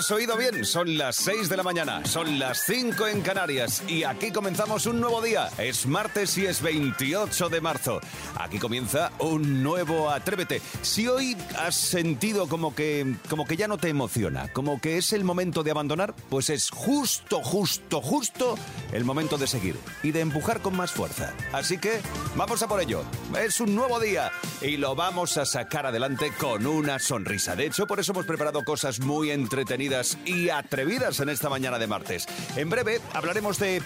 Has oído bien, son las 6 de la mañana, son las 5 en Canarias y aquí comenzamos un nuevo día. Es martes y es 28 de marzo. Aquí comienza un nuevo Atrévete. Si hoy has sentido como que, como que ya no te emociona, como que es el momento de abandonar, pues es justo, justo, justo el momento de seguir y de empujar con más fuerza. Así que vamos a por ello. Es un nuevo día y lo vamos a sacar adelante con una sonrisa. De hecho, por eso hemos preparado cosas muy entretenidas y atrevidas en esta mañana de martes. En breve hablaremos de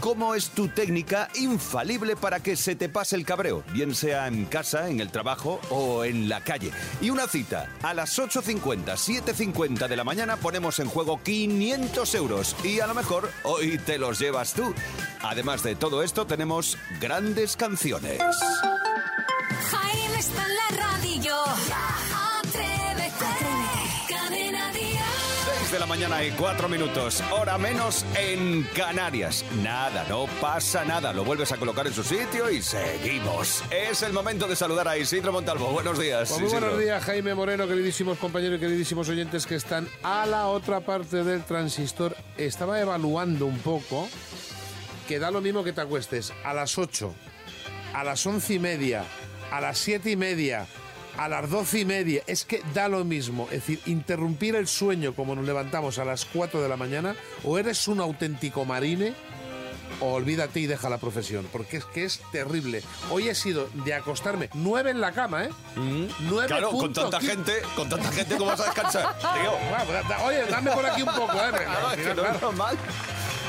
cómo es tu técnica infalible para que se te pase el cabreo, bien sea en casa, en el trabajo o en la calle. Y una cita, a las 8.50, 7.50 de la mañana ponemos en juego 500 euros y a lo mejor hoy te los llevas tú. Además de todo esto tenemos grandes canciones. La mañana y 4 minutos, hora menos en Canarias. Nada, no pasa nada. Lo vuelves a colocar en su sitio y seguimos. Es el momento de saludar a Isidro Montalvo. Buenos días. Pues muy Isidro. buenos días, Jaime Moreno, queridísimos compañeros y queridísimos oyentes que están a la otra parte del transistor. Estaba evaluando un poco que da lo mismo que te acuestes a las 8, a las once y media, a las siete y media, a las doce y media. Es que da lo mismo. Es decir, interrumpir el sueño como nos levantamos a las 4 de la mañana, o eres un auténtico marine o olvídate y deja la profesión, porque es que es terrible. Hoy he sido de acostarme nueve en la cama, ¿eh? Nueve Claro, con tanta qui- gente, con tanta gente, ¿cómo vas a descansar? Oye, dame por aquí un poco, ¿eh? Claro, es que no es normal.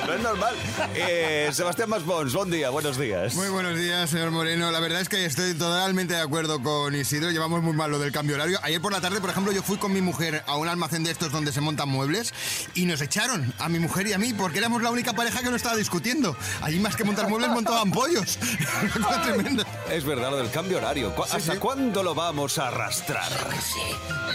No es normal. Eh, Sebastián Masbons, buen día, buenos días. Muy buenos días, señor Moreno. La verdad es que estoy totalmente de acuerdo con Isidro. Llevamos muy mal lo del cambio horario. Ayer por la tarde, por ejemplo, yo fui con mi mujer a un almacén de estos donde se montan muebles y nos echaron a mi mujer y a mí porque éramos la única pareja que no estaba discutiendo. Allí más que montar muebles montaban pollos. Tremenda. Es verdad lo del cambio horario. ¿Cu- ¿Hasta sí. cuándo lo vamos a arrastrar?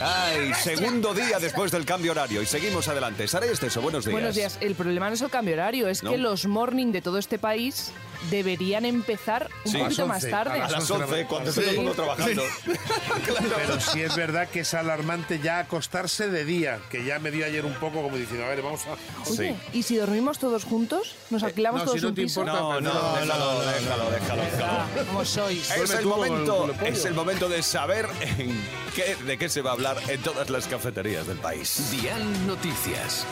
Ay, segundo día después del cambio horario y seguimos adelante. Sara Esteso, buenos días. Buenos días. El problema no es el cambio horario, es No. que los morning de todo este país deberían empezar un Sí. poquito A las más 11, tarde. a las Las once de la 11, cuando esté todo el mundo Sí. trabajando. Claro. Pero sí es verdad que es alarmante ya acostarse de día, que ya me dio ayer un poco como diciendo, a ver, vamos a... Oye, Sí. ¿y si dormimos todos juntos? ¿Nos alquilamos no, todos si no un te piso? importa, No, no, no, déjalo, déjalo, déjalo, déjalo. ¿Cómo sois? Es el momento, es el momento de saber en qué, de qué se va a hablar en todas las cafeterías del país. Dial Noticias.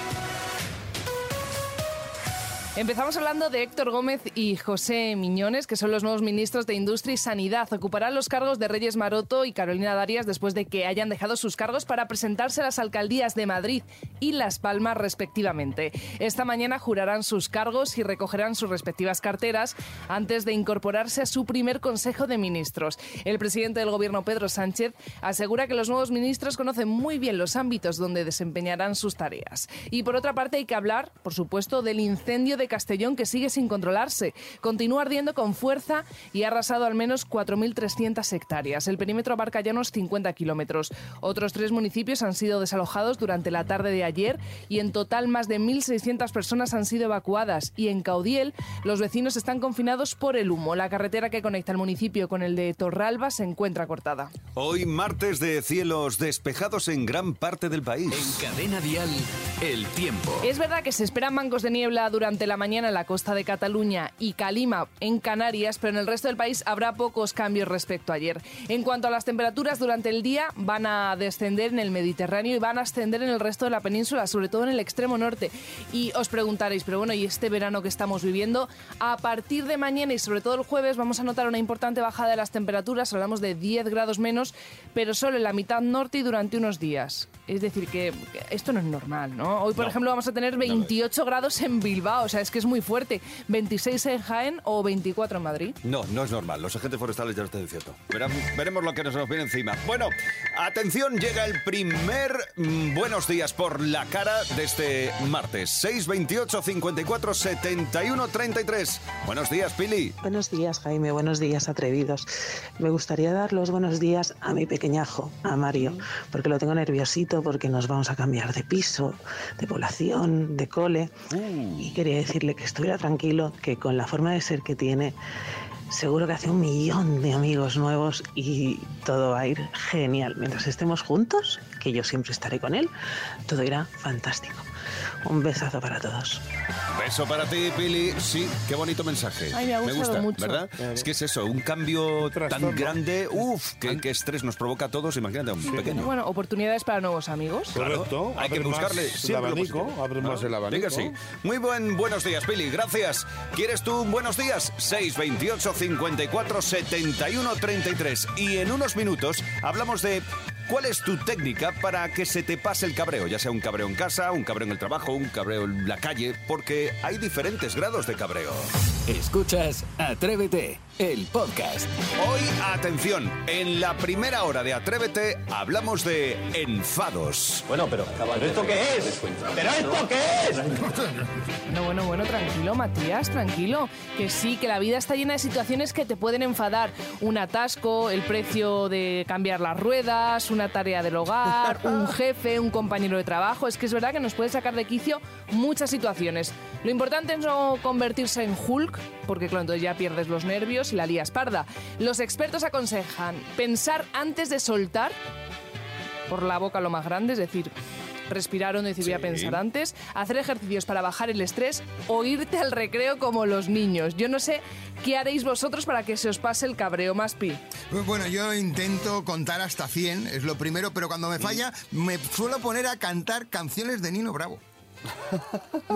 Empezamos hablando de Héctor Gómez y José Miñones, que son los nuevos ministros de Industria y Sanidad. Ocuparán los cargos de Reyes Maroto y Carolina Darias después de que hayan dejado sus cargos para presentarse a las alcaldías de Madrid y Las Palmas respectivamente. Esta mañana jurarán sus cargos y recogerán sus respectivas carteras antes de incorporarse a su primer Consejo de Ministros. El presidente del Gobierno, Pedro Sánchez, asegura que los nuevos ministros conocen muy bien los ámbitos donde desempeñarán sus tareas. Y por otra parte hay que hablar, por supuesto, del incendio de Castellón que sigue sin controlarse. Continúa ardiendo con fuerza y ha arrasado al menos 4.300 hectáreas. El perímetro abarca ya unos 50 kilómetros. Otros tres municipios han sido desalojados durante la tarde de ayer y en total más de 1.600 personas han sido evacuadas. Y en Caudiel los vecinos están confinados por el humo. La carretera que conecta el municipio con el de Torralba se encuentra cortada. Hoy martes de cielos despejados en gran parte del país. En Cadena Dial, el tiempo. Es verdad que se esperan bancos de niebla durante la mañana en la costa de Cataluña y Calima en Canarias, pero en el resto del país habrá pocos cambios respecto a ayer. En cuanto a las temperaturas durante el día, van a descender en el Mediterráneo y van a ascender en el resto de la península, sobre todo en el extremo norte. Y os preguntaréis, pero bueno, ¿y este verano que estamos viviendo? A partir de mañana y sobre todo el jueves vamos a notar una importante bajada de las temperaturas, hablamos de 10 grados menos, pero solo en la mitad norte y durante unos días. Es decir, que esto no es normal, ¿no? Hoy, por No. ejemplo, vamos a tener 28 grados en Bilbao, o sea, es que es muy fuerte. 26 en Jaén o 24 en Madrid. No, no es normal. Los agentes forestales ya lo están diciendo. Veremos lo que nos, nos viene encima. Bueno, atención, llega el primer mm, buenos días por la cara de este martes. 628 54 71 33. Buenos días, Pili. Buenos días, Jaime. Buenos días, atrevidos. Me gustaría dar los buenos días a mi pequeñajo, a Mario, porque lo tengo nerviosito, porque nos vamos a cambiar de piso, de población, de cole. Y quería decirle que estuviera tranquilo, que con la forma de ser que tiene, seguro que hace un millón de amigos nuevos y todo va a ir genial. Mientras estemos juntos, que yo siempre estaré con él, todo irá fantástico. Un besazo para todos. Beso para ti, Pili. Sí, qué bonito mensaje. Ay, me ha gustado gusta, mucho. ¿verdad? Es que es eso, un cambio tan grande, uff, qué, qué estrés nos provoca a todos, imagínate, un pequeño. Bueno, oportunidades para nuevos amigos. Correcto. Hay que buscarle el abanico, abre más el abanico. Venga, sí. Muy buen buenos días, Pili. Gracias. ¿Quieres tú un buenos días? 628 54 71 33. Y en unos minutos hablamos de cuál es tu técnica para que se te pase el cabreo, ya sea un cabreo en casa, un cabreo en el trabajo, un cabreo en la calle, porque hay diferentes grados de cabreo. Escuchas Atrévete, el podcast. Hoy, atención, en la primera hora de Atrévete hablamos de enfados. Bueno, pero, ¿pero esto qué es? ¿Pero esto qué es? Bueno, bueno, bueno, tranquilo, Matías, tranquilo. Que sí, que la vida está llena de situaciones que te pueden enfadar. Un atasco, el precio de cambiar las ruedas, una tarea del hogar, un jefe, un compañero de trabajo. Es que es verdad que nos puede sacar de quicio muchas situaciones. Lo importante es no convertirse en Hulk, porque claro, entonces ya pierdes los nervios y la lías parda. Los expertos aconsejan pensar antes de soltar por la boca lo más grande, es decir, respirar hondo y decir voy a pensar antes, hacer ejercicios para bajar el estrés o irte al recreo como los niños. Yo no sé qué haréis vosotros para que se os pase el cabreo más pi. Pues bueno, yo intento contar hasta 100, es lo primero, pero cuando me falla, me suelo poner a cantar canciones de Nino Bravo.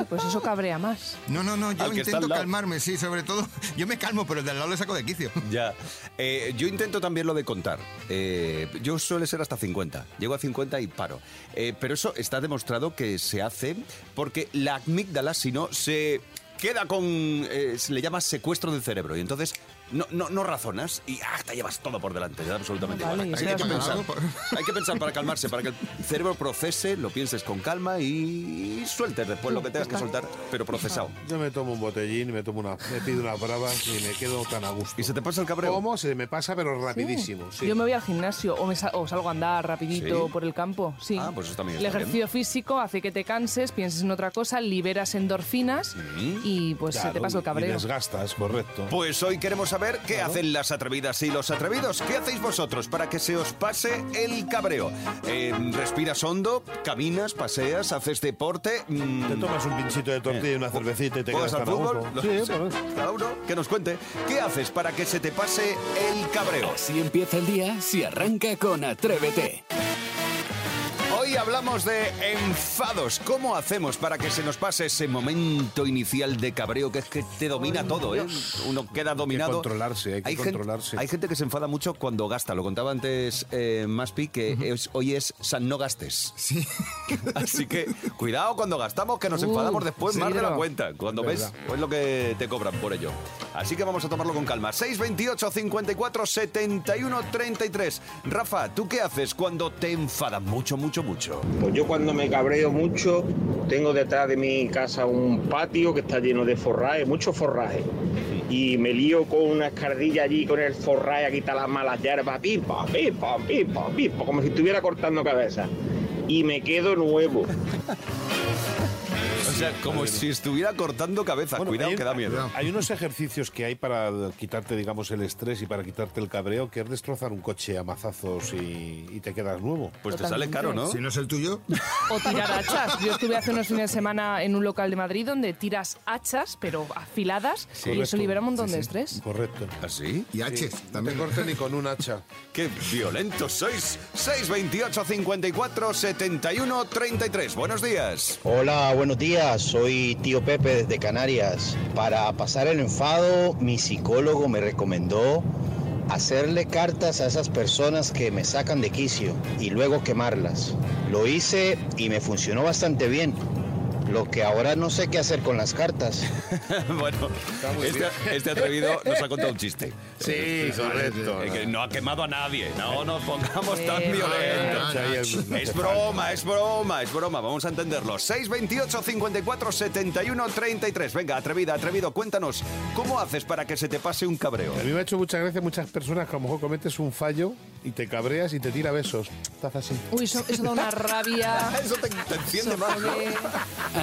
Pues eso cabrea más. No, no, no, yo intento calmarme, sí, sobre todo. Yo me calmo, pero el de al lado le saco de quicio. Ya. Eh, yo intento también lo de contar. Eh, yo suele ser hasta 50. Llego a 50 y paro. Eh, pero eso está demostrado que se hace porque la amígdala, si no, se queda con. eh, se le llama secuestro del cerebro. Y entonces no, no, no razonas y ah, te llevas todo por delante. Te da absolutamente Vale, igual. y Hay que, pensar, hay que pensar para calmarse, para que el cerebro procese, lo pienses con calma y sueltes después lo que tengas que soltar, pero procesado. Yo me tomo un botellín, me tomo una, me pido unas bravas y me quedo tan a gusto. ¿Y se te pasa el cabreo? ¿Cómo? Se me pasa, pero rapidísimo. sí. Yo me voy al gimnasio o, me o salgo a andar rapidito ¿Sí? por el campo. Sí. Ah, pues eso también El ejercicio físico hace que te canses, pienses en otra cosa, liberas endorfinas y pues se te pasa el Y cabreo. desgastas, correcto. Pues hoy queremos saber qué hacen las atrevidas y los atrevidos. ¿Qué hacéis vosotros para que se os pase el cabreo? Eh, ¿Respiras hondo? ¿Caminas? ¿Paseas? ¿Haces deporte? Mm, Te tomas un pinchito de tortilla y una cervecita y te ¿Juegas quedas al fútbol? Sí. Cada uno que nos cuente. ¿Qué haces para que se te pase el cabreo? Así empieza el día si arranca con Atrévete. Hablamos de enfados. ¿Cómo hacemos para que se nos pase ese momento inicial de cabreo que es que te domina todo, ¿eh? Uno queda dominado. controlarse, hay que gente- controlarse. hay gente que se enfada mucho cuando gasta. Lo contaba antes eh, Maspi, que es- hoy es San No Gastes. Sí. Así que cuidado cuando gastamos, que nos Uh, enfadamos después más de la cuenta. Cuando Es ves, pues lo que te cobran por ello. Así que vamos a tomarlo con calma. 628 54 71 33. Rafa, ¿tú qué haces cuando te enfadas mucho, mucho, mucho? Pues yo cuando me cabreo mucho, tengo detrás de mi casa un patio que está lleno de forraje, mucho forraje. Y me lío con una escardilla allí con el forraje a quitar las malas hierbas, pipa, pipa, pipa, pipa, como si estuviera cortando cabeza. Y me quedo nuevo. O sea, como si estuviera cortando cabeza. Bueno, Cuidado, que da miedo. Hay unos ejercicios que hay para quitarte, digamos, el estrés y para quitarte el cabreo, que es destrozar un coche a mazazos y, y te quedas nuevo. Pues te sale caro, ¿no? Si no es el tuyo. O tirar hachas. Yo estuve hace unos fines de semana en un local de Madrid donde tiras hachas, pero afiladas, y eso libera un montón de estrés. Correcto. ¿Así? Y H No también. te corte ni con un hacha. ¡Qué violentos sois! 628 54 71 33. Buenos días. Hola, buenos días. Soy tío Pepe desde Canarias. Para pasar el enfado, mi psicólogo me recomendó hacerle cartas a esas personas que me sacan de quicio y luego quemarlas. Lo hice y me funcionó bastante bien. Lo que ahora no sé qué hacer con las cartas. bueno, este, este atrevido nos ha contado un chiste. Sí, correcto. Eh, que no ha quemado a nadie. No nos pongamos tan violentos. Ahí es- no Es hace broma, es broma, es broma. Vamos a entenderlo. 628 54 71 33. Venga, atrevida, atrevido, cuéntanos. ¿Cómo haces para que se te pase un cabreo? A mí me ha hecho mucha gracia muchas personas que a lo mejor cometes un fallo y te cabreas y te tira besos. Estás así. Uy, eso, eso da una rabia. Eso te, te enciende más. ¿no?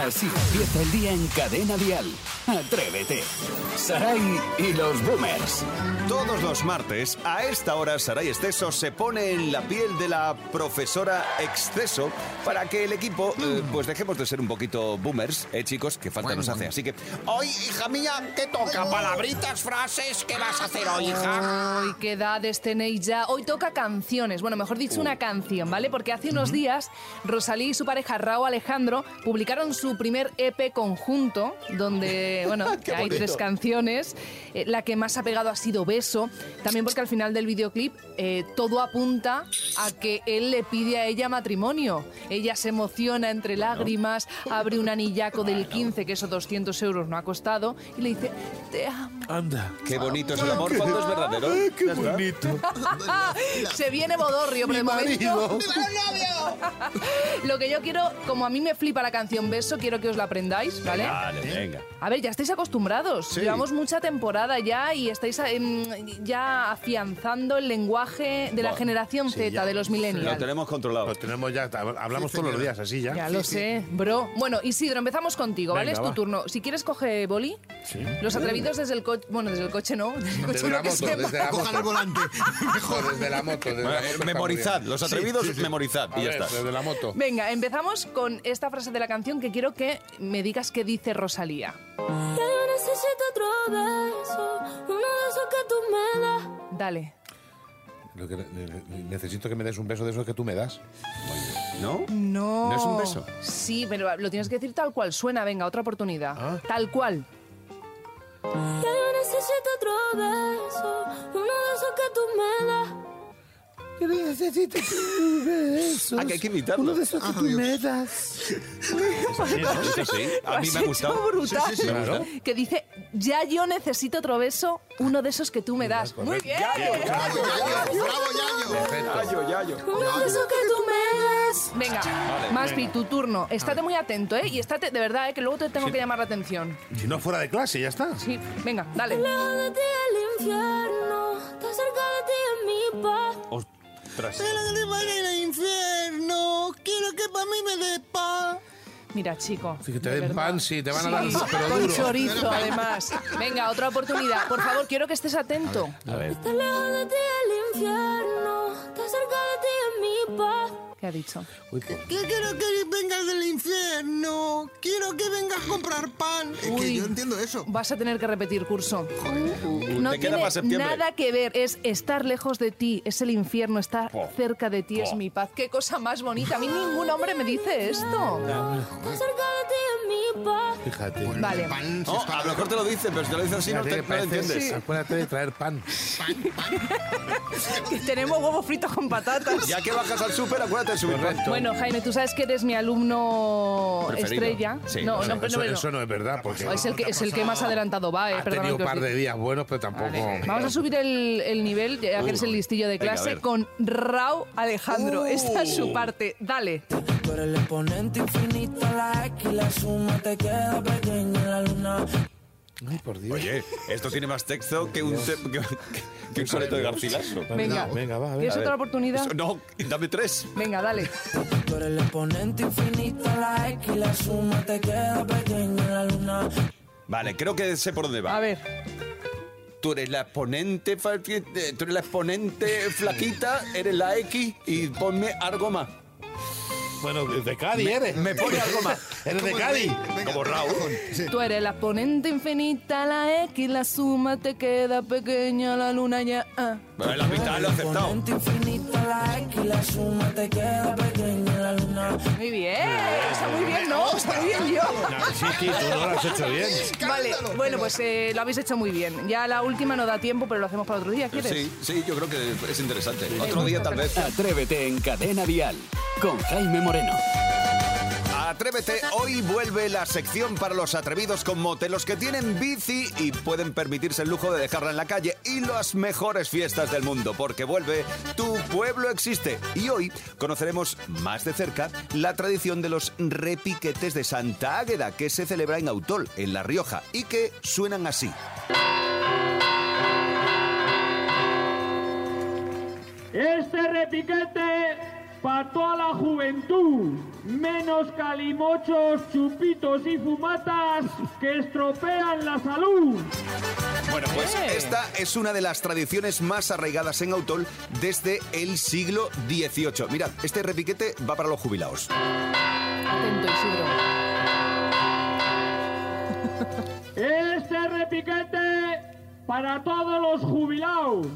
Así empieza el día en Cadena Dial. Atrévete. Saray y los boomers. Todos los martes, a esta hora, Saray Exceso se pone en la piel de la profesora Exceso para que el equipo, eh, pues dejemos de ser un poquito boomers, ¿eh, chicos? Que falta nos hace. Así que, hoy, hija mía, ¿qué toca? ¿Palabritas, frases? ¿Qué vas a hacer hoy, hija? Uy, qué edades tenéis ya. Hoy toca canciones. Bueno, mejor dicho, una canción, ¿vale? Porque hace unos días Rosalí y su pareja Rao Alejandro publicaron su primer EP conjunto, donde, bueno, Qué hay tres canciones. Eh, la que más ha pegado ha sido Beso. También porque al final del videoclip eh, todo apunta a que él le pide a ella matrimonio. Ella se emociona entre lágrimas, abre un anillaco del 15, que esos 200 euros no ha costado, y le dice, te amo. Anda. Qué bonito es el amor cuando es verdadero. qué Ya está. bonito. Se viene Bodorrio, pero de momento... Lo que yo quiero, como a mí me flipa la canción Beso, quiero que os la aprendáis, ¿vale? Vale, venga. A ver, ya estáis acostumbrados. Llevamos mucha temporada ya y estáis em, ya afianzando el lenguaje de la Bueno, generación Z, ya. de los Lo millennials. tenemos controlado. Lo tenemos ya, hablamos todos los días así ya. Ya lo sé, bro. Bueno, Isidro, empezamos contigo, ¿vale? Venga, es tu va. turno. Si quieres, coge boli. Sí. Los atrevidos desde el coche. Bueno, desde el coche no. Desde el coche Desde no la que moto, sepa. desde la Cojan el moto. volante. Mejor, desde la moto. Desde la Bueno, moto eh, memorizad, los atrevidos, Sí, sí, sí. memorizad y ya está. Desde la moto. Venga, empezamos con esta frase de la canción que quiero que me digas qué dice Rosalía. Ya yo necesito otro beso, uno de esos que tú me das. Dale. Lo que necesito que me des un beso de esos que tú me das. ¿No? No. ¿No es un beso? Sí, pero lo tienes que decir tal cual suena. Venga, otra oportunidad. Ah. Tal cual. Ya yo necesito otro beso, uno de esos que tú me das. Yo necesito un beso. Ah, que hay que imitarlo. de esos que tú me das. Eso sí, a mí me ha gustado. brutal. Sí, sí, sí. Claro. Que dice, ya yo necesito otro beso, uno de esos que tú me das. Muy bien. Bravo, Yayo. Bravo, Yayo. Yayo, yayo. Uno de esos que tú me das. Venga, Maspi, tu turno. Estate muy atento, ¿eh? Y estate, de verdad, ¿eh? Que luego te tengo que llamar la atención. Si no fuera de clase, ya está. Sí, venga, dale. Lejos de ti el infierno, está cerca de ti en mi paz. Ostras. Quiero que te vaya al infierno. Quiero que para mí me dé paz. Mira, chico. Te de den verdad. pan, sí, te van a dar, Sí, pero con duro. chorizo, además. Venga, otra oportunidad. Por favor, quiero que estés atento. A ver. Está lejos ¿Qué ha dicho? Uy, pues, Que quiero que vengas del infierno. Quiero que vengas a comprar pan. Es que yo entiendo eso. Vas a tener que repetir curso. No Te queda tiene para septiembre. nada que ver. Es estar lejos de ti, es el infierno. Estar Oh. cerca de ti es Oh. mi paz. Qué cosa más bonita. A mí ningún hombre me dice esto. Está cerca de ti en mi paz. fíjate. Vale. Pan, si No, para- a lo mejor te lo dice, pero si te lo dice así no, te, no lo entiendes. Acuérdate de traer pan. Que tenemos huevos fritos con patatas. Ya que bajas al súper, acuérdate subir. Bueno, Jaime, tú sabes que eres mi alumno Preferido. estrella. Sí, no, eso, no, no. eso no es verdad, porque Es el que, es el que más adelantado va, eh. ha tenido un par de días buenos, pero tampoco... Vale, Vamos a subir el, el nivel, ya que eres el listillo de clase, con Rao Alejandro. Uh. Esta es su parte. Dale. Tú eres el exponente infinito, la X, la suma te queda pequeña en la luna. Ay, por Dios. Oye, esto tiene más texto que un, te- que, que- que un soneto de Garcilaso. Venga. Venga, va, a ver. ¿Quieres A otra ver. oportunidad? Eso- No, dame tres. Venga, dale. Tú eres el exponente infinito, la X, la suma te queda pequeña en la luna. Vale, creo que sé por dónde va. A ver. Tú eres la exponente, eh, tú eres la exponente flaquita, eres la X y ponme algo más. Bueno, de Cádiz eres. Me pone algo más. Eres de Cádiz. Venga, Como Raúl. Sí. Tú eres la ponente infinita, la X, la suma te queda pequeña, la luna ya. ah. La mitad lo aceptado. Muy bien. Está muy bien, ¿no? Está muy bien yo. Sí, sí, tú no lo has hecho bien. Vale, bueno, pues eh, lo habéis hecho muy bien. Ya la última no da tiempo, pero lo hacemos para otro día, ¿quieres? Sí, sí, yo creo que es interesante. Otro día tal vez. Atrévete en Cadena Dial con Jaime Moreno. Atrévete, hoy vuelve la sección para los atrevidos con mote, los que tienen bici y pueden permitirse el lujo de dejarla en la calle y las mejores fiestas del mundo, porque vuelve Tu Pueblo Existe. Y hoy conoceremos más de cerca la tradición de los repiquetes de Santa Águeda, que se celebra en Autol, en La Rioja, y que suenan así. Este repiquete para toda la juventud, menos calimochos, chupitos y fumatas que estropean la salud. Bueno, pues esta es una de las tradiciones más arraigadas en Autol desde el siglo XVIII. Mirad, este repiquete va para los jubilados. Atento, Isidro. Este repiquete para todos los jubilados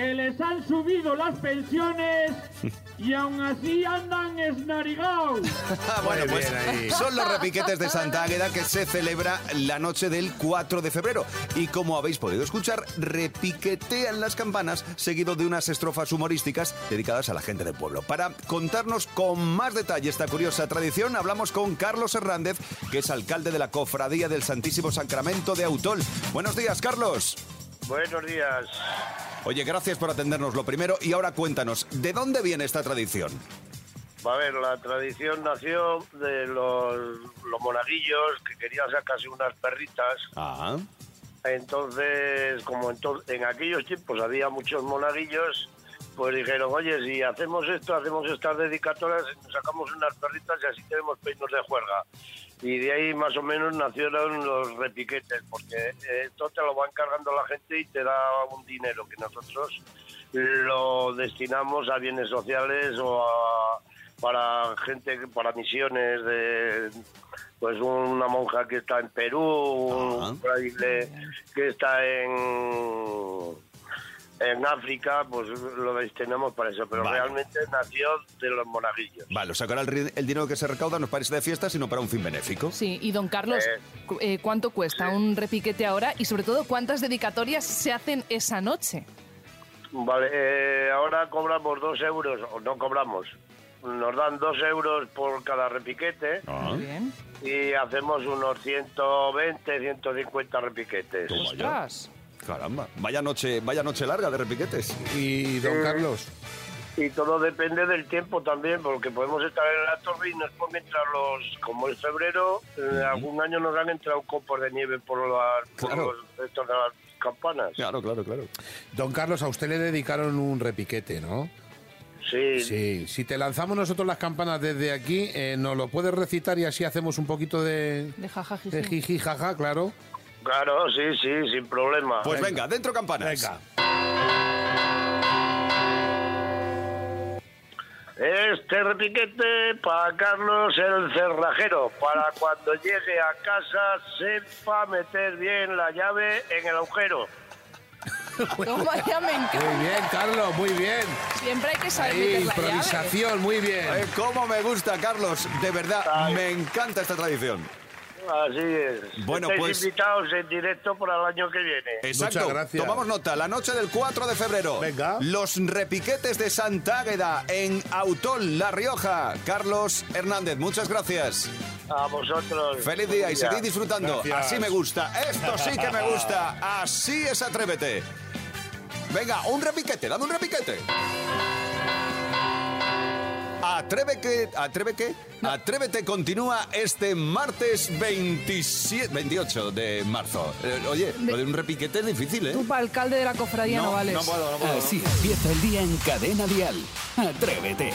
que les han subido las pensiones y aún así andan esnarigados. Ah, bueno, pues son los repiquetes de Santa Águeda que se celebra la noche del 4 de febrero. Y como habéis podido escuchar, repiquetean las campanas seguido de unas estrofas humorísticas dedicadas a la gente del pueblo. Para contarnos con más detalle esta curiosa tradición, hablamos con Carlos Hernández, que es alcalde de la Cofradía del Santísimo Sacramento de Autol. Buenos días, Carlos. Buenos días. Oye, gracias por atendernos lo primero. Y ahora cuéntanos, ¿de dónde viene esta tradición? A ver, la tradición nació de los, los monaguillos que querían sacarse unas perritas. Ah. Entonces, como en, en aquellos tiempos había muchos monaguillos, pues dijeron, oye, si hacemos esto, hacemos estas dedicatorias, sacamos unas perritas y así tenemos peinos de juerga. Y de ahí más o menos nacieron los repiquetes, porque eh, esto te lo va encargando la gente y te da un dinero que nosotros lo destinamos a bienes sociales o a- para gente, para misiones de pues una monja que está en Perú, un fraile que está en en África, pues lo destinamos para eso, pero Vale. realmente nació de los monaguillos. Vale, o sea que ahora el, dinero que se recauda no parece de fiesta, sino para un fin benéfico. Sí, y don Carlos, cu- eh, ¿cuánto cuesta un repiquete ahora? Y sobre todo, ¿cuántas dedicatorias se hacen esa noche? Vale, eh, ahora cobramos dos euros, o no cobramos, nos dan dos euros por cada repiquete Ah. Bien. y hacemos unos 120, 150 repiquetes. ¡Ostras! Caramba, vaya noche, vaya noche larga de repiquetes. Y don Eh, Carlos, Y todo depende del tiempo también, porque podemos estar en la torre y nos pueden entrar los, como es febrero, eh, algún año nos han entrado copos de nieve por, las, por los estos de las campanas. Claro, claro, claro. don Carlos, a usted le dedicaron un repiquete, ¿no? Sí, Sí, si te lanzamos nosotros las campanas desde aquí, eh, ¿nos lo puedes recitar y así hacemos un poquito de, De jajajiji. de jiji, jaja, claro? Claro, sí, sí, sin problema. Pues venga, dentro campanas. Venga. Este repiquete para Carlos el cerrajero, para cuando llegue a casa sepa meter bien la llave en el agujero. Toma, ya me encanta. Muy bien, Carlos, muy bien. Siempre hay que saber Ahí, meter la llave. improvisación, muy bien. Eh, ¿Cómo me gusta, Carlos? De verdad, me encanta esta tradición. Así es. Bueno, Estáis pues- invitados en directo para el año que viene. Exacto. Muchas gracias. Tomamos nota, la noche del 4 de febrero. Venga. Los repiquetes de Santa Águeda en Autol, La Rioja. Carlos Hernández, muchas gracias. A vosotros. Feliz día y seguid disfrutando. Gracias. Así me gusta. Esto sí que me gusta. Así es Atrévete. Venga, un repiquete, dame un repiquete. Atreve que, atreve que, atrévete continúa este martes 27, 28 de marzo. Eh, oye, lo de un repiquete es difícil, ¿eh? Tú para alcalde de la cofradía no, vales. no puedo, no puedo. Así empieza el día en Cadena Dial. Atrévete.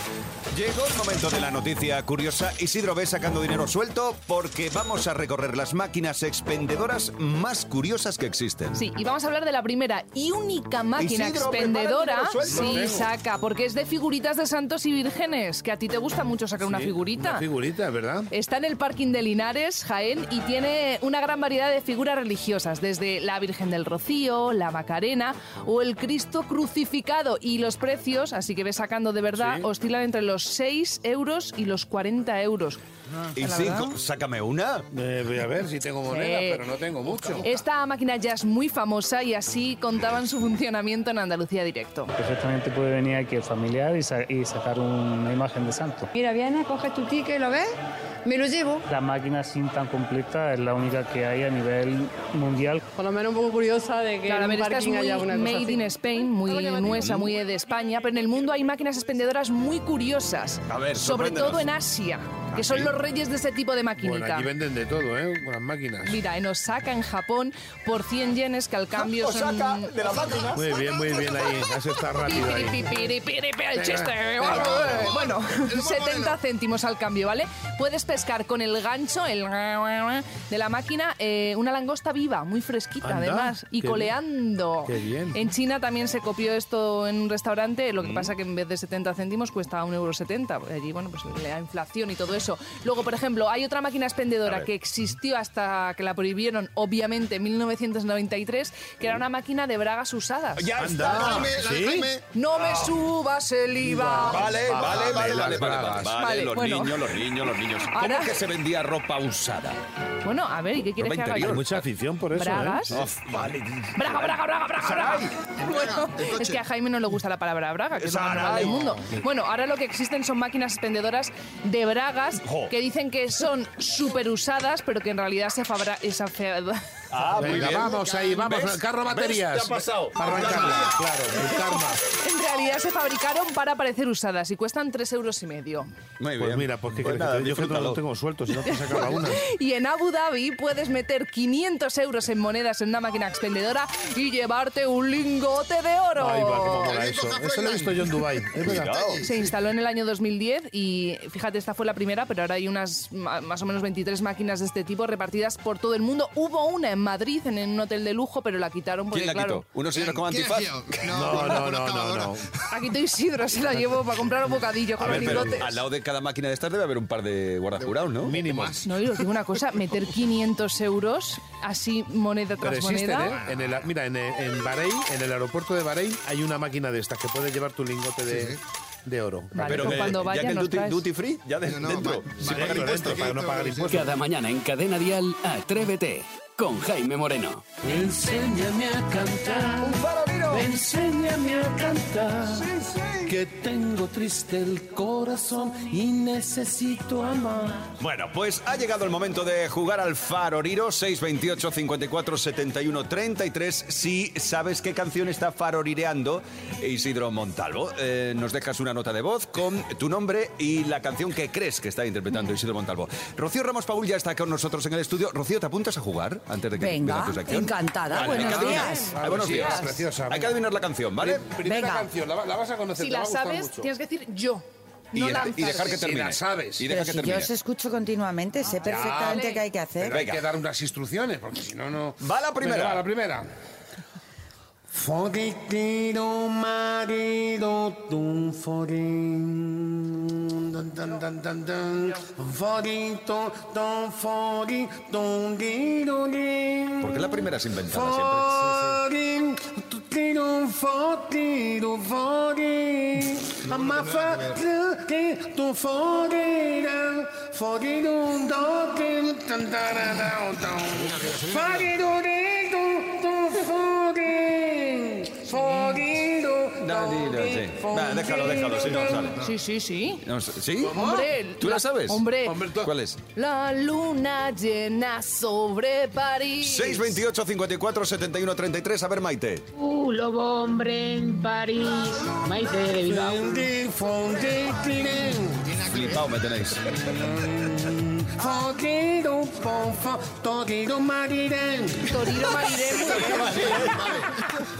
Llegó el momento de la noticia curiosa. Isidro ve sacando dinero suelto porque vamos a recorrer las máquinas expendedoras más curiosas que existen. Sí, y vamos a hablar de la primera y única máquina Isidro, expendedora. suelto. Sí, saca, porque es de figuritas de santos y vírgenes, que a ti te gusta mucho sacar una figurita. Una figurita, ¿verdad? Está en el parking de Linares, Jaén, y tiene una gran variedad de figuras religiosas, desde la Virgen del Rocío, la Macarena o el Cristo crucificado. Y los precios, así que ves sacando de verdad, Sí. oscilan entre los 6 euros y los 40 euros. Y La sí, verdad. sácame una. Eh, voy a ver si tengo moneda, Sí. pero no tengo mucho. Esta máquina ya es muy famosa y así contaban su funcionamiento en Andalucía Directo. Perfectamente puede venir aquí el familiar y, sa- y sacar una imagen de santo. Mira, vienes, coges tu ticket, ¿lo ves? Me lo llevo. La máquina así tan completa es la única que hay a nivel mundial. Por lo menos un poco curiosa de que Claro, en un es muy haya una cosa made así. in Spain, muy nuestra, muy de España, pero en el mundo hay máquinas expendedoras muy curiosas. A ver, sobre todo en Asia. Que son los reyes de ese tipo de Bueno, maquinita. aquí venden de todo, ¿eh? Con las máquinas. Mira, en Osaka, en Japón, por 100 yenes, que al cambio son... de la máquina. Muy bien, muy bien ahí. Has estado rápido ahí. El chiste. Bueno, 70 céntimos al cambio, ¿vale? Puedes pescar con el gancho el de la máquina eh, una langosta viva, muy fresquita Anda, además, y qué coleando. Qué bien. En China también se copió esto en un restaurante, lo que pasa que en vez de 70 céntimos cuesta 1,70 euro. Allí, bueno, pues la inflación y todo eso. Luego, por ejemplo, hay otra máquina expendedora que existió hasta que la prohibieron, obviamente, en 1993, que era una máquina de bragas usadas. Ya está. De ¿Sí? No me subas el IVA. Vale, vale, vale, vale, vale, vale, vale, Vale, los bueno. niños, los niños, los niños. ¿Cómo Ahora- que se vendía ropa usada? Bueno, a ver, ¿y qué quieres Ropa que haga interior. yo? Hay mucha afición por eso, Bragas. ¿eh? Vale. Braga, braga, braga, braga, braga. Bueno, el coche. es que a Jaime no le gusta la palabra braga, que es la más braga del mundo. Bueno, ahora lo que existen son máquinas expendedoras de bragas. Que dicen que son súper usadas, pero que en realidad se fabra... Ah, muy Venga, bien. vamos ahí, vamos. ¿Ves? Carro ¿Ves? baterías. ¿Qué ha pasado? Para arrancarla, claro. El karma. En realidad se fabricaron para parecer usadas y cuestan 3 euros y medio. Muy Pues bien. mira, pues qué Pues quieres nada, que Yo no disfrútalo. lo tengo suelto, si no te sacaba una. Y en Abu Dhabi puedes meter 500 euros en monedas en una máquina expendedora y llevarte un lingote de oro. Ay, va, cómo mola eso. Eso lo he visto yo en Dubai. Es verdad. Cuidado. Se instaló en el año 2010 y fíjate, esta fue la primera, pero ahora hay unas más o menos 23 máquinas de este tipo repartidas por todo el mundo. Hubo una en Madrid, en un hotel de lujo, pero la quitaron porque, ¿Quién la claro, quitó? ¿Unos señores con ¿Quién antifaz? No, no, no, no, no. aquí estoy Isidro, se la llevo para comprar un bocadillo con los pero lingotes. al lado de cada máquina de estas debe haber un par de guardajurados, ¿no? Mínimo. No, y os digo una cosa, meter 500 euros, así moneda Pero tras existen, moneda. ¿eh? En el, mira, en, en Bahrein, en el aeropuerto de Bahrein, hay una máquina de estas que puedes llevar tu lingote de, de oro. Vale, Pero que, cuando ya vaya que el duty, duty free, ya de- No, no, dentro, sin vale, pagar impuestos. para no pagar impuestos. Cada mañana en Cadena Dial, Atrévete con Jaime Moreno. Enséñame a cantar. Enséñame a cantar. Que tengo triste el corazón y necesito amar. Bueno, pues ha llegado el momento de jugar al Faroriro 628 54 71 33. Si sabes qué canción está farorireando Isidro Montalvo, Eh, nos dejas una nota de voz con tu nombre y la canción que crees que está interpretando Isidro Montalvo. Rocío Ramos Paul ya está con nosotros en el estudio. Rocío, ¿te apuntas a jugar antes de que Venga, empiece tu sección? encantada. Vale, Buenos hay que adivinar. días. Buenos días. Preciosa, Hay que adivinar la canción, ¿vale? Primera Venga. canción, la, la vas a conocer. Va la sabes, mucho. tienes que decir yo. Y, No y dejar que Si termine. la sabes. Y Pero deja que si yo termine. os escucho continuamente, sé perfectamente Vale. qué hay que hacer. Pero hay que dar unas instrucciones, porque si no, no. Va la primera. Venga, va la primera. Foguetero marido, tu forín. Dun, dun, dun, dun, dun. Forito, don, diro, din. ¿Por qué la primera es inventada siempre? Forín, little forty to forty. I'm a forty to forty now. Forty to forty. Forty to forty. Sí. Va, déjalo, déjalo, si no sale. Sí, sí, sí. No sé, ¿Sí? Hombre, ¿Tú la sabes? Hombre, ¿Cuál es? la luna llena sobre París. 628 54 71 33. A ver, Maite. Uh, lobo hombre en París. Maite de Bilbao. Flipao me tenéis. Marirén. Marirén.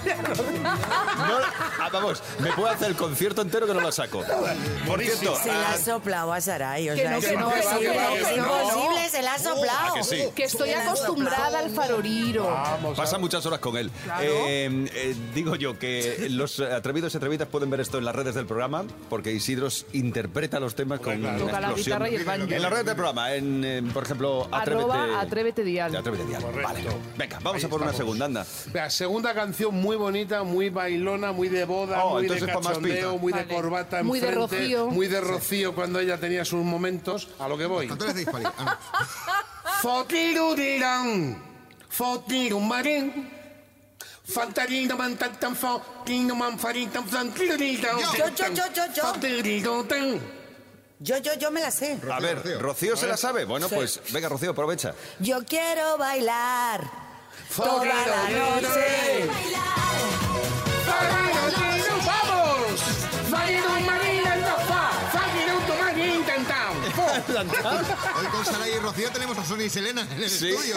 No, ah, vamos, me puedo hacer el concierto entero que no la saco. Por cierto, Se la ah, ha soplado a Saray. O Que sea, no, es que no, que imposible. no, que Es imposible, se la ha soplado. ¿a que sí? Que estoy Se acostumbrada al faroriro. Pasa muchas horas con él. Claro. Eh, eh, digo yo que los atrevidos y atrevidas pueden ver esto en las redes del programa, porque Isidros interpreta los temas con una Toca la explosión. guitarra y el banjo. En las redes del programa, en, eh, por ejemplo, Atrévete. Arroba Atrévete Dial. Atrévete Dial. Vale. Venga, vamos Ahí a por una segunda, anda. Segunda canción muy bonita, muy bailona, muy de boda, Oh, muy de cachondeo, muy de corbata Muy de Rocío. muy de Rocío cuando ella tenía sus momentos. A lo que voy. De. Ah, Fotirudirán, fotirumarín. Fantarino mantantan fotino manfaritan fantirudirán. Yo, yo, yo, yo, yo. Fantirudirán. Yo, yo, yo me la sé. A ver, Rocío se la sabe. Bueno, Sí. pues venga, Rocío, aprovecha. Yo quiero bailar toda la noche. ¡Vamos! Hoy con Sara y Rocío tenemos a Sonia y Selena en el Sí. estudio.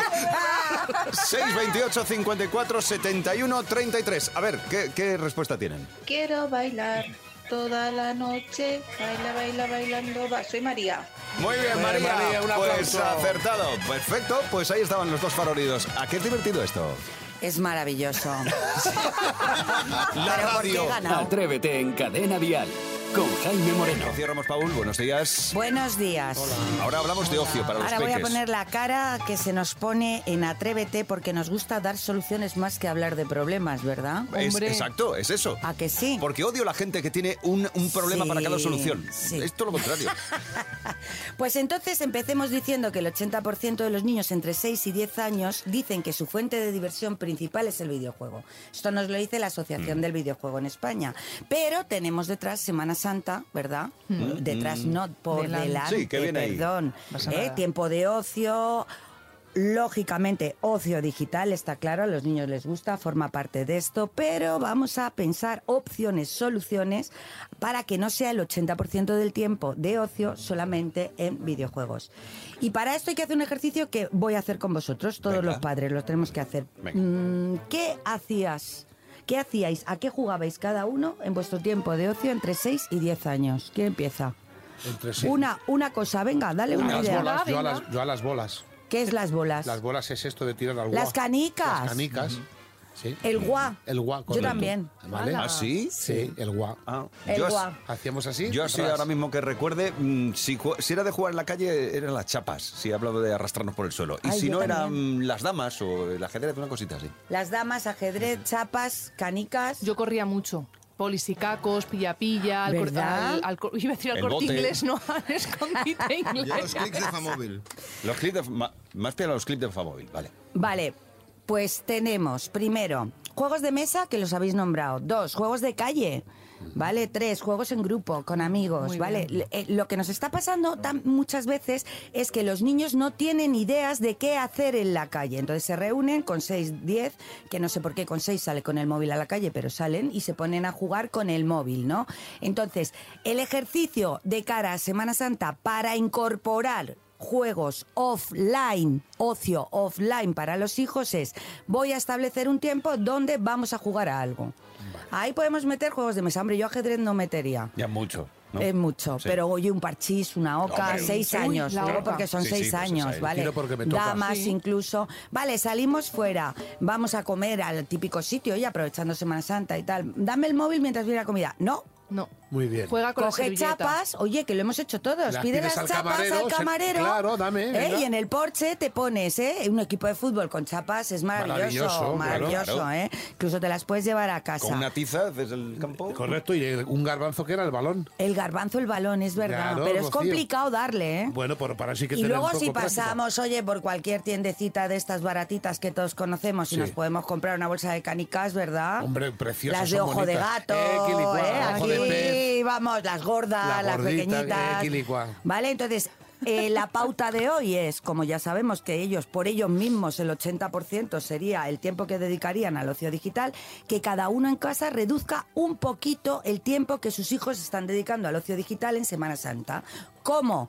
628 54 71 33. A ver, ¿qué, qué respuesta tienen? Quiero bailar toda la noche. Baila, baila, bailando. Va. Soy María. Muy bien, María. María, un pues aplauso. acertado. Perfecto. Pues ahí estaban los dos favoritos. ¿A qué es divertido esto? Es maravilloso. La Pero ¿por qué he radio. Atrévete en Cadena Dial con Jaime Moreno. Rocío Ramos Paul, buenos días. Buenos días. Ahora hablamos de ocio para los Ahora voy a poner la cara que se nos pone en Atrévete porque nos gusta dar soluciones más que hablar de problemas, ¿verdad? Es- exacto, es eso. ¿A que sí? Porque odio la gente que tiene un, un problema para cada solución. sí. Es todo lo contrario. Pues entonces empecemos diciendo que el 80% de los niños entre 6 y 10 años dicen que su fuente de diversión principal es el videojuego. Esto nos lo dice la Mm. Asociación del Videojuego en España. Pero tenemos detrás Semana Santa, ¿verdad? Mm. Detrás, no por Delante. delante, Sí, que viene perdón. ¿eh? Tiempo de ocio. Lógicamente, ocio digital, está claro, a los niños les gusta, forma parte de esto, pero vamos a pensar opciones, soluciones para que no sea el 80% del tiempo de ocio solamente en videojuegos. Y para esto hay que hacer un ejercicio que voy a hacer con vosotros, todos Venga. los padres lo tenemos que hacer. Venga. Mm, ¿Qué hacías? ¿Qué hacíais? ¿A qué jugabais cada uno en vuestro tiempo de ocio entre 6 y 10 años? ¿Quién empieza? Entre sí. Una, una cosa, venga, dale una Las idea. bolas, yo a las, yo a las bolas. ¿Qué es las bolas? Las bolas es esto de tirar al Las canicas. Las canicas. Sí. El guá. El guá, Yo también. ¿Vale? ¿Ah, sí? Sí, el guá. Ah, El yo, guá. ¿Hacíamos así? yo así ahora mismo que recuerde, mm, si, ju- si era de jugar en la calle, eran las chapas. Si he hablado de arrastrarnos por el suelo. Y Ay, si no, eran también. las damas o el ajedrez, una cosita así. Las damas, ajedrez, chapas, canicas. Yo corría mucho. Polisicacos, pilla-pilla, al, al- al cor- iba a decir al El corte bote. inglés, no, al escondite inglés. los clics de Famóvil. Los clips de, más bien a los clips de Famóvil, vale. Vale, pues tenemos primero juegos de mesa que los habéis nombrado. Dos, juegos de calle. ¿Vale? Tres, juegos en grupo, con amigos, Muy ¿vale? bien. Eh, lo que nos está pasando tan- muchas veces es que los niños no tienen ideas de qué hacer en la calle. Entonces se reúnen con 6, 10, que no sé por qué con 6 sale con el móvil a la calle, pero salen y se ponen a jugar con el móvil, ¿no? Entonces, el ejercicio de cara a Semana Santa para incorporar juegos offline, ocio offline para los hijos es voy a establecer un tiempo donde vamos a jugar a algo. Ahí podemos meter juegos de mesa. Hombre, yo ajedrez no metería. Ya mucho. ¿no? Es mucho, Sí. pero oye, un parchís, una oca, Hombre, seis años, oca. porque son Sí, sí, seis pues años, ¿vale? Damas Sí. incluso. Vale, salimos fuera, vamos a comer al típico sitio y aprovechando Semana Santa y tal. Dame el móvil mientras viene la comida. No. No. Muy bien. Juega con Coge chapas, oye, que lo hemos hecho todos. Las Pide las al chapas camarero, al se- camarero. claro, dame, ¿eh? Y en el porche te pones, ¿eh? Un equipo de fútbol con chapas es maravilloso. Maravilloso, Maravilloso, claro. ¿eh? Incluso te las puedes llevar a casa. Con una tiza desde el campo. Correcto, y el- un garbanzo que era el balón. El garbanzo, el balón, es verdad. Claro, pero es Rocío. complicado darle, ¿eh? Bueno, pero para sí que Y luego un poco si práctica. pasamos, oye, por cualquier tiendecita de estas baratitas que todos conocemos y Sí. nos podemos comprar una bolsa de canicas, ¿verdad? Hombre, preciosas, Las de son ojo de gato, Eh, ¿eh? ojo de Aquí, vamos, las gordas, La las gordita, pequeñitas. eh. Vale, entonces... eh, la pauta de hoy es, como ya sabemos que ellos, por ellos mismos, el 80% sería el tiempo que dedicarían al ocio digital, que cada uno en casa reduzca un poquito el tiempo que sus hijos están dedicando al ocio digital en Semana Santa. ¿Cómo?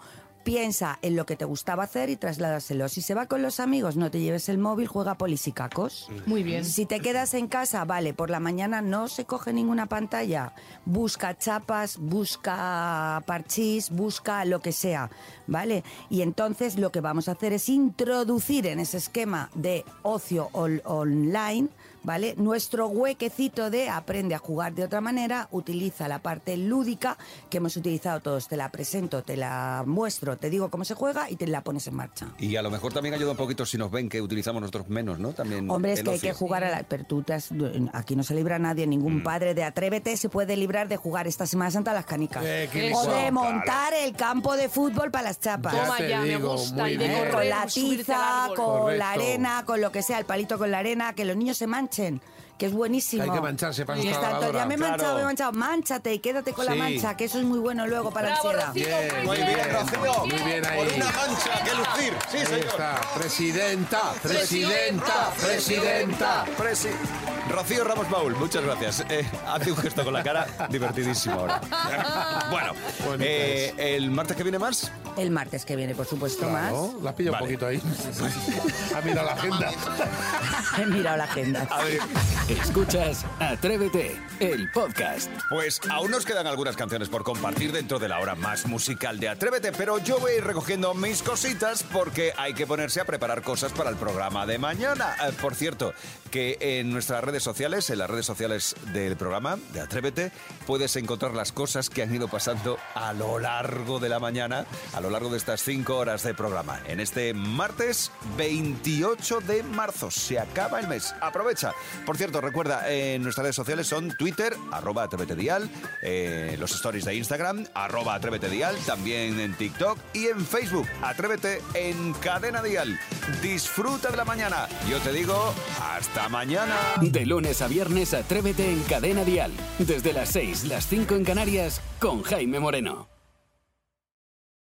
Piensa en lo que te gustaba hacer y trasládaselo. Si se va con los amigos, no te lleves el móvil, juega polisicacos. Muy bien. Si te quedas en casa, vale, por la mañana no se coge ninguna pantalla. Busca chapas, busca parchís, busca lo que sea, ¿vale? Y entonces lo que vamos a hacer es introducir en ese esquema de ocio online, ¿vale? Nuestro huequecito de aprende a jugar de otra manera, utiliza la parte lúdica que hemos utilizado todos. Te la presento, te la muestro, te digo cómo se juega y te la pones en marcha. Y a lo mejor también ayuda un poquito si nos ven que utilizamos nosotros menos, ¿no? También Hombre, es que hay que jugar a la... Pero tú te has- Aquí no se libra nadie, ningún Mm. padre de Atrévete se puede librar de jugar esta Semana Santa a las canicas. Eh, o de montar el campo de fútbol para las chapas. Ya Toma te ya, me digo, gusta. muy Y de bien. correr, con la tiza, con Correcto. la arena, con lo que sea, el palito con la arena, que los niños se manchen, que es buenísimo. Hay que mancharse para todo, lavadora. Ya me he Claro. manchado, me he manchado. Mánchate y quédate con la Sí. mancha, que eso es muy bueno luego para Bravo, la ansiedad. Rocío, Bien, Muy bien, Rocío. Muy bien ahí. Por una mancha que lucir. Sí, Ahí señor. está. Presidenta, presidenta, presidenta. Presi- Rocío Ramos Baúl, muchas gracias. Eh, hace un gesto con la cara divertidísimo ahora. bueno, eh, ¿el martes que viene más? El martes que viene, por supuesto, Claro, la has pillado Vale. un poquito ahí. ha mirado la agenda. más. He mirado la agenda. A ver, Escuchas Atrévete, el podcast. Pues aún nos quedan algunas canciones por compartir dentro de la hora más musical de Atrévete, pero yo voy a ir recogiendo mis cositas porque hay que ponerse a preparar cosas para el programa de mañana. Eh, por cierto, que en nuestras redes sociales, en las redes sociales del programa de Atrévete, puedes encontrar las cosas que han ido pasando a lo largo de la mañana, a lo largo de estas cinco horas de programa. En este martes 28 de marzo se acaba el mes. Aprovecha. Por cierto, recuerda, en nuestras redes sociales son Twitter, arroba Atrévete Dial, eh, los stories de Instagram, arroba Atrévete Dial, también en TikTok y en Facebook. Atrévete en Cadena Dial. Disfruta de la mañana. Yo te digo, hasta mañana. De lunes a viernes, Atrévete en Cadena Dial. Desde las 6, las 5 en Canarias, con Jaime Moreno.